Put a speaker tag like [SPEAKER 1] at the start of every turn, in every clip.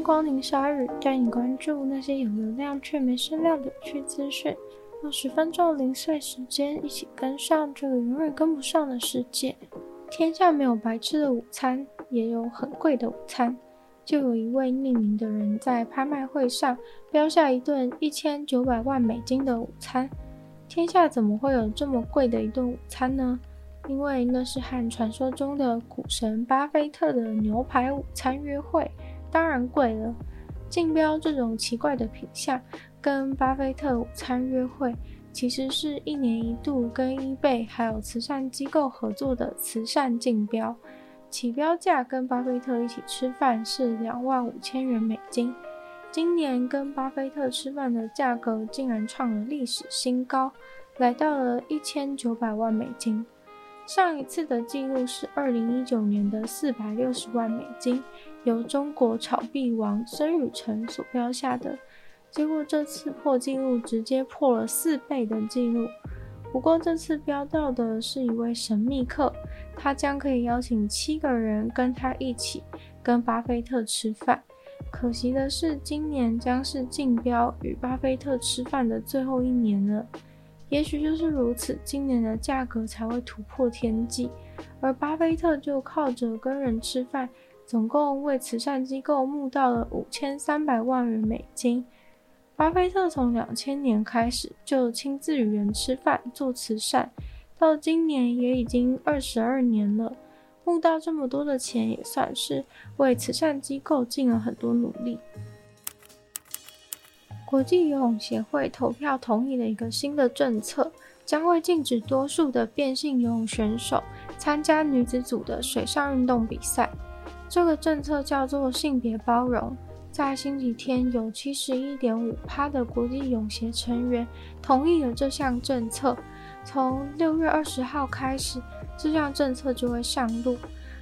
[SPEAKER 1] 光临鲨语，带你关注那些有流量却没声量的有趣资讯。用十分钟零碎时间，一起跟上这个永远跟不上的世界。天下没有白吃的午餐，也有很贵的午餐。就有一位匿名的人在拍卖会上标下一顿一千九百万美金的午餐。天下怎么会有这么贵的一顿午餐呢？因为那是和传说中的股神巴菲特的牛排午餐约会。当然贵了，竞标这种奇怪的品相，跟巴菲特午餐约会，其实是一年一度跟 eBay 还有慈善机构合作的慈善竞标，起标价跟巴菲特一起吃饭是两万五千元美金，今年跟巴菲特吃饭的价格竟然创了历史新高，来到了一千九百万美金。上一次的记录是二零一九年的四百六十万美金，由中国炒币王孙宇晨所标下的。结果这次破纪录，直接破了四倍的纪录。不过这次标到的是一位神秘客，他将可以邀请七个人跟他一起跟巴菲特吃饭。可惜的是，今年将是竞标与巴菲特吃饭的最后一年了。也许就是如此，今年的价格才会突破天际，而巴菲特就靠着跟人吃饭，总共为慈善机构募到了五千三百万元美金。巴菲特从两千年开始就亲自与人吃饭做慈善，到今年也已经二十二年了，募到这么多的钱，也算是为慈善机构尽了很多努力。国际游泳协会投票同意了一个新的政策，将会禁止多数的变性游泳选手参加女子组的水上运动比赛。这个政策叫做性别包容。在星期天，有七十一点五趴的国际泳协成员同意了这项政策。从六月二十号开始，这项政策就会上路。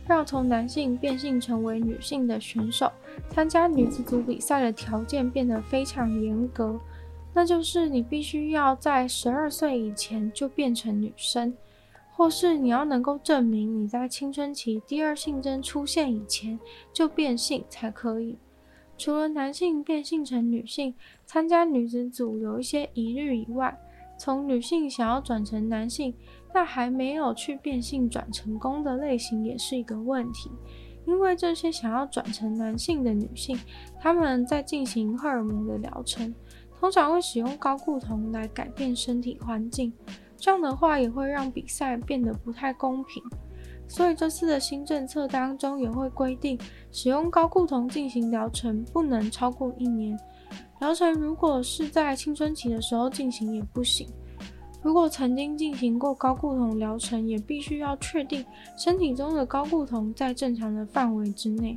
[SPEAKER 1] 让从男性变性成为女性的选手参加女子组比赛的条件变得非常严格，那就是你必须要在十二岁以前就变成女生，或是你要能够证明你在青春期第二性征出现以前就变性才可以。除了男性变性成女性参加女子组有一些疑虑以外，从女性想要转成男性，但还没有去变性转成功的类型也是一个问题，因为这些想要转成男性的女性，她们在进行荷尔蒙的疗程，通常会使用高固酮来改变身体环境，这样的话也会让比赛变得不太公平。所以这次的新政策当中也会规定，使用高固酮进行疗程不能超过一年。疗程如果是在青春期的时候进行也不行。如果曾经进行过高固酮疗程，也必须要确定身体中的高固酮在正常的范围之内。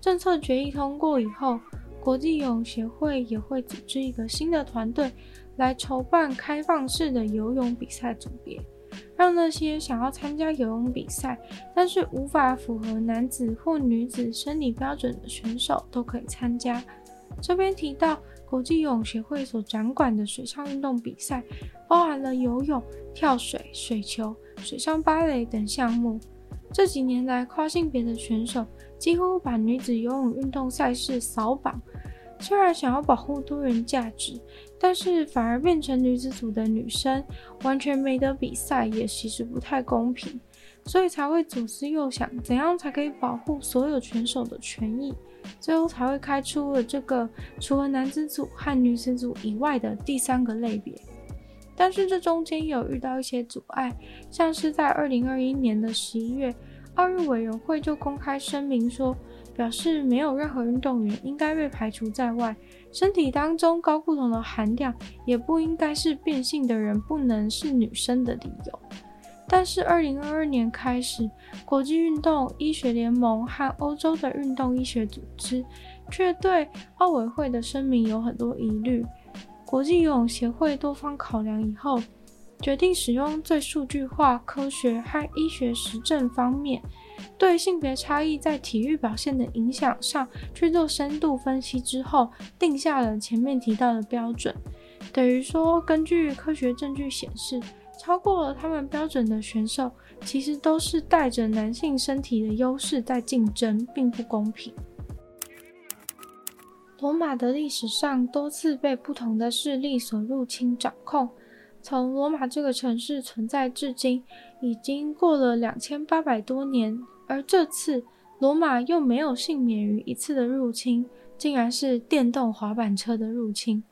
[SPEAKER 1] 政策决议通过以后，国际泳协会也会组织一个新的团队来筹办开放式的游泳比赛组别，让那些想要参加游泳比赛，但是无法符合男子或女子生理标准的选手都可以参加。这边提到，国际泳协会所掌管的水上运动比赛，包含了游泳、跳水、水球、水上芭蕾等项目。这几年来，跨性别的选手几乎把女子游泳运动赛事扫榜。虽然想要保护多元价值，但是反而变成女子组的女生完全没得比赛，也其实不太公平。所以才会左思右想，怎样才可以保护所有选手的权益？最后才会开出了这个除了男子组和女子组以外的第三个类别。但是这中间有遇到一些阻碍，像是在二零二一年的十一月，奥运委员会就公开声明说，表示没有任何运动员应该被排除在外，身体当中高固酮的含量也不应该是变性的人不能是女生的理由。但是，二零二二年开始，国际运动医学联盟和欧洲的运动医学组织却对奥委会的声明有很多疑虑。国际游泳协会多方考量以后，决定使用最数据化、科学和医学实证方面，对性别差异在体育表现的影响上去做深度分析之后，定下了前面提到的标准。等于说，根据科学证据显示。超过了他们标准的选手，其实都是带着男性身体的优势在竞争，并不公平。罗马的历史上多次被不同的势力所入侵掌控。从罗马这个城市存在至今，已经过了两千八百多年，而这次罗马又没有幸免于一次的入侵，竟然是电动滑板车的入侵。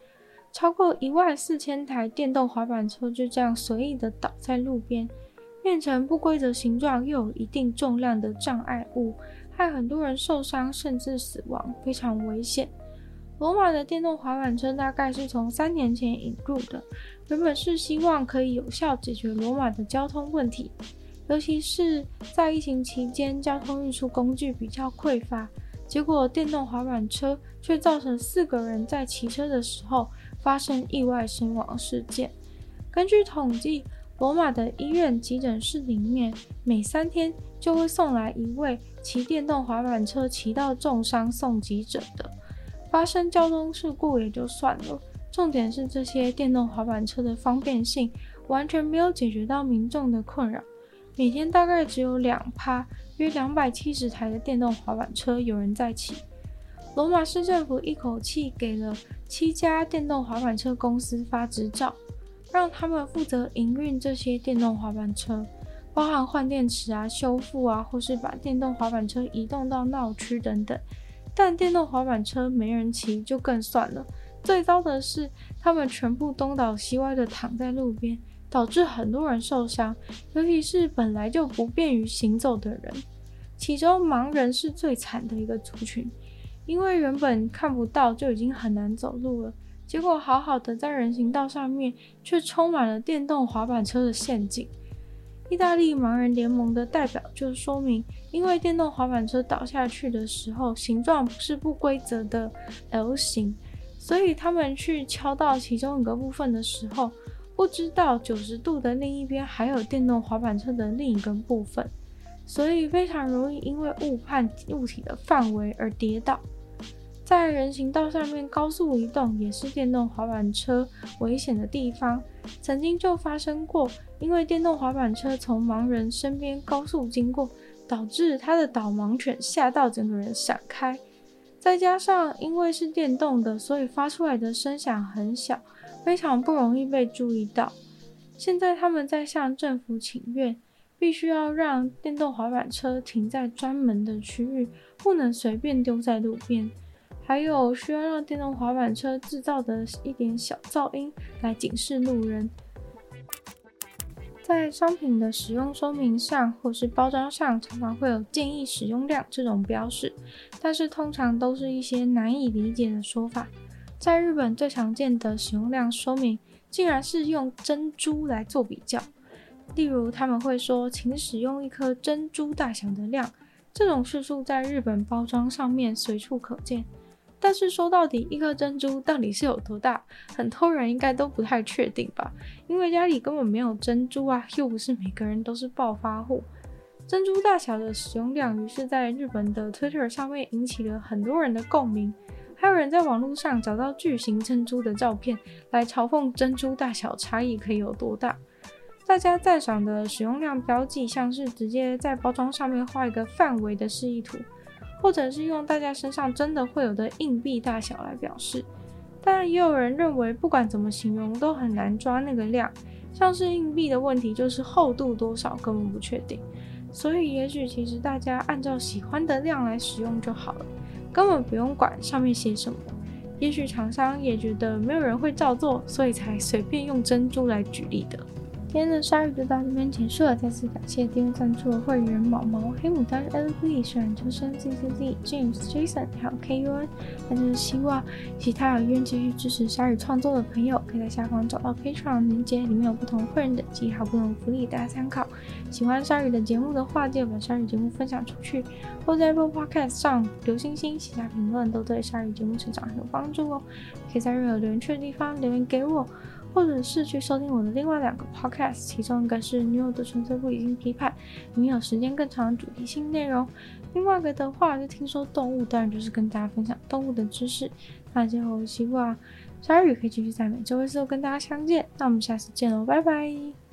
[SPEAKER 1] 超过一万四千台电动滑板车就这样随意的倒在路边，变成不规则形状又有一定重量的障碍物，害很多人受伤甚至死亡，非常危险。罗马的电动滑板车大概是从三年前引入的，原本是希望可以有效解决罗马的交通问题，尤其是在疫情期间，交通运输工具比较匮乏。结果电动滑板车却造成四个人在骑车的时候发生意外身亡事件。根据统计，罗马的医院急诊室里面每三天就会送来一位骑电动滑板车骑到重伤送急诊的。发生交通事故也就算了，重点是这些电动滑板车的方便性完全没有解决到民众的困扰。每天大概只有两趴，约两百七十台的电动滑板车有人在骑。罗马市政府一口气给了七家电动滑板车公司发执照，让他们负责营运这些电动滑板车，包含换电池啊、修复啊，或是把电动滑板车移动到闹区等等。但电动滑板车没人骑就更算了，最糟的是他们全部东倒西歪的躺在路边，导致很多人受伤，尤其是本来就不便于行走的人，其中盲人是最惨的一个族群，因为原本看不到就已经很难走路了，结果好好的在人行道上面却充满了电动滑板车的陷阱。意大利盲人联盟的代表就说明，因为电动滑板车倒下去的时候形状是不规则的 L 型，所以他们去敲到其中一个部分的时候，不知道九十度的另一边还有电动滑板车的另一根部分，所以非常容易因为误判物体的范围而跌倒。在人行道上面高速移动也是电动滑板车危险的地方。曾经就发生过，因为电动滑板车从盲人身边高速经过，导致他的导盲犬吓到整个人闪开。再加上因为是电动的，所以发出来的声响很小，非常不容易被注意到。现在他们在向政府请愿，必须要让电动滑板车停在专门的区域，不能随便丢在路边。还有需要让电动滑板车制造的一点小噪音来警示路人。在商品的使用说明上或是包装上，常常会有建议使用量这种标示，但是通常都是一些难以理解的说法。在日本最常见的使用量说明，竟然是用珍珠来做比较。例如他们会说，请使用一颗珍珠大小的量，这种叙述在日本包装上面随处可见。但是说到底，一颗珍珠到底是有多大，很多人应该都不太确定吧？因为家里根本没有珍珠啊，又不是每个人都是暴发户。珍珠大小的使用量，于是在日本的 Twitter 上面引起了很多人的共鸣，还有人在网络上找到巨型珍珠的照片来嘲讽珍珠大小差异可以有多大。大家赞赏的使用量标记，像是直接在包装上面画一个范围的示意图。或者是用大家身上真的会有的硬币大小来表示，但也有人认为，不管怎么形容都很难抓那个量。像是硬币的问题，就是厚度多少根本不确定。所以，也许其实大家按照喜欢的量来使用就好了，根本不用管上面写什么。也许厂商也觉得没有人会照做，所以才随便用珍珠来举例的。今天的鲨鱼就到这边结束了，再次感谢订阅赞助的会员毛毛、黑牡丹、LV、水染秋生、Z Z Z、James、Jason，还有 K U N。那就是希望其他有愿继续支持鲨鱼创作的朋友，可以在下方找到 Patreon 链接，里面有不同会员等级还有不同福利，大家参考。喜欢鲨鱼的节目的话，记得把鲨鱼节目分享出去，或在 Apple Podcast 上留星星、写下评论，都对鲨鱼节目成长很有帮助哦。可以在任何留言区的地方留言给我。或者是去收听我的另外两个 podcast，其中一个是女友的纯粹不理性批判，里面有时间更长的主题性内容；另外一个的话，就听说动物，当然就是跟大家分享动物的知识。那最后希望鲨鱼可以继续在每周一四跟大家相见。那我们下次见喽，拜拜。